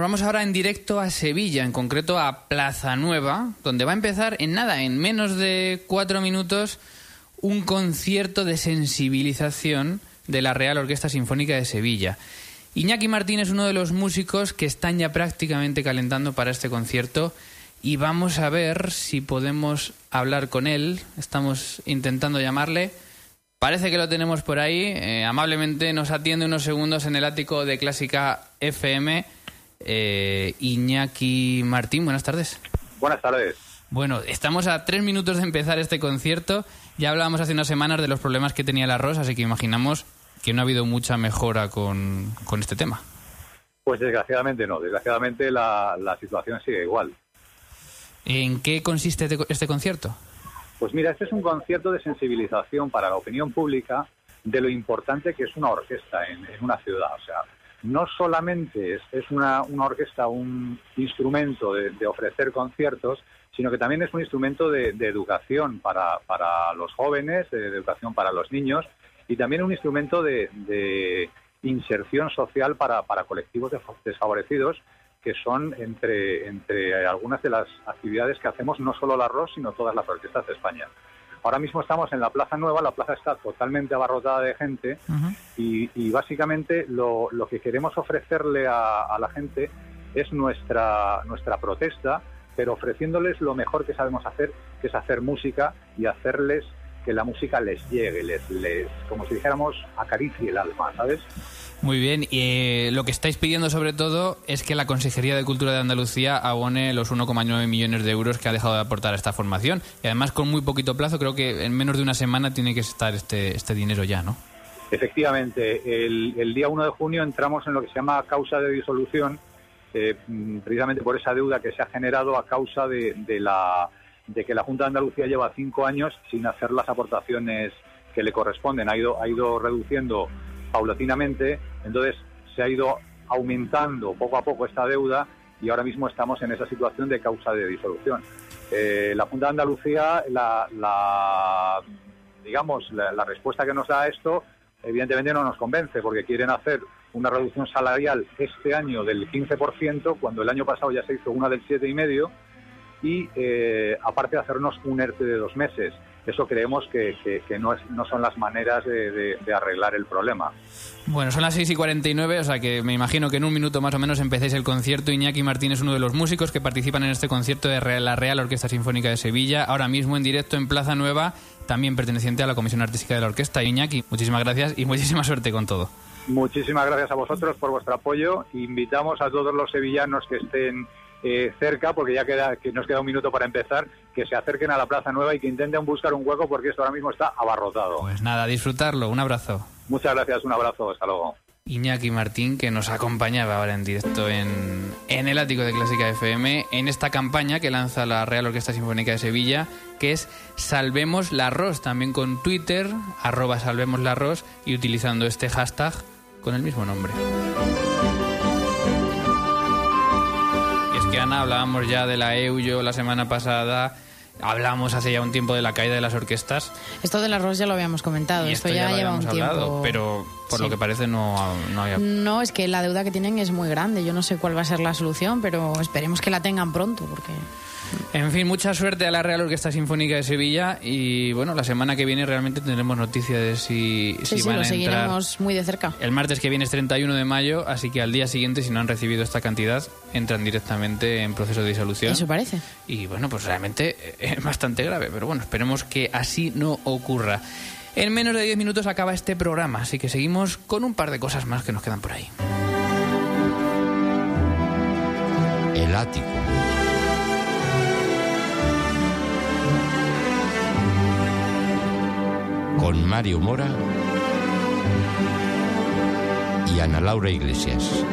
nos vamos ahora en directo a Sevilla, en concreto a Plaza Nueva, donde va a empezar en nada, en menos de cuatro minutos, un concierto de sensibilización de la Real Orquesta Sinfónica de Sevilla. Iñaki Martín es uno de los músicos que están ya prácticamente calentando para este concierto y vamos a ver si podemos hablar con él. Estamos intentando llamarle. Parece que lo tenemos por ahí. Eh, amablemente nos atiende unos segundos en el ático de Clásica FM. Eh, Iñaki Martín, buenas tardes. Buenas tardes. Bueno, estamos a tres minutos de empezar este concierto. Ya hablábamos hace unas semanas de los problemas que tenía el arroz, así que imaginamos que no ha habido mucha mejora con, con este tema. Pues desgraciadamente no, desgraciadamente la, la situación sigue igual. ¿En qué consiste este, este concierto? Pues mira, este es un concierto de sensibilización para la opinión pública de lo importante que es una orquesta en, en una ciudad. O sea, no solamente es, es una, una, orquesta un instrumento de, de, ofrecer conciertos, sino que también es un instrumento de, de educación para, para, los jóvenes, de educación para los niños y también un instrumento de, inserción social para, para colectivos desfavorecidos que son entre, entre algunas de las actividades que hacemos no solo la ROS, sino todas las orquestas de España. Ahora mismo estamos en la Plaza Nueva, la plaza está totalmente abarrotada de gente uh -huh. y, y, básicamente lo, lo, que queremos ofrecerle a, a, la gente es nuestra, nuestra protesta, pero ofreciéndoles lo mejor que sabemos hacer, que es hacer música y hacerles que la música les llegue, les, les como si dijéramos, acaricie el alma, ¿sabes? Muy bien, y eh, lo que estáis pidiendo sobre todo es que la Consejería de Cultura de Andalucía abone los 1,9 millones de euros que ha dejado de aportar a esta formación. Y además con muy poquito plazo, creo que en menos de una semana tiene que estar este, este dinero ya, ¿no? Efectivamente, el, el, día 1 de junio entramos en lo que se llama causa de disolución, eh, precisamente por esa deuda que se ha generado a causa de, de, la, de que la Junta de Andalucía lleva cinco años sin hacer las aportaciones que le corresponden. Ha ido, ha ido reduciendo paulatinamente, entonces se ha ido aumentando poco a poco esta deuda y ahora mismo estamos en esa situación de causa de disolución. Eh, la Junta de Andalucía, la, la digamos, la, la, respuesta que nos da a esto, evidentemente no nos convence, porque quieren hacer una reducción salarial este año del 15%, cuando el año pasado ya se hizo una del 7,5%, y eh, aparte de hacernos un ERTE de dos meses. Eso creemos que, que, que no, es, no, son las maneras de, de, de, arreglar el problema. Bueno, son las 6 y 49, o sea que me imagino que en un minuto más o menos empecéis el concierto. Iñaki Martín es uno de los músicos que participan en este concierto de la Real Orquesta Sinfónica de Sevilla, ahora mismo en directo en Plaza Nueva, también perteneciente a la Comisión Artística de la Orquesta. Iñaki, muchísimas gracias y muchísima suerte con todo. Muchísimas gracias a vosotros por vuestro apoyo. Invitamos a todos los sevillanos que estén eh, cerca, porque ya queda, que nos queda un minuto para empezar, que se acerquen a la Plaza Nueva y que intenten buscar un hueco porque esto ahora mismo está abarrotado. Pues nada, disfrutarlo. Un abrazo. Muchas gracias, un abrazo. Hasta luego. Iñaki Martín, que nos acompañaba ahora en directo en, en el ático de Clásica FM, en esta campaña que lanza la Real Orquesta Sinfónica de Sevilla, que es Salvemos la Ros, también con Twitter, arroba Salvemos la Ros, y utilizando este hashtag con el mismo nombre. Que Ana, hablábamos ya de la EUYO la semana pasada. Hablamos hace ya un tiempo de la caída de las orquestas. Esto del arroz ya lo habíamos comentado, esto, esto ya, ya lleva un hablado, tiempo. Pero por sí. lo que parece no, no había. No, es que la deuda que tienen es muy grande. Yo no sé cuál va a ser la solución, pero esperemos que la tengan pronto, porque. En fin, mucha suerte a la Real Orquesta Sinfónica de Sevilla y bueno, la semana que viene realmente tendremos noticias de si, sí, si sí, van lo a seguiremos entrar. muy de cerca. El martes que viene es 31 de mayo, así que al día siguiente, si no han recibido esta cantidad, entran directamente en proceso de disolución. Eso parece. Y bueno, pues realmente es bastante grave, pero bueno, esperemos que así no ocurra. En menos de 10 minutos acaba este programa, así que seguimos con un par de cosas más que nos quedan por ahí. El ático. Con Mario Mora y Ana Laura Iglesias.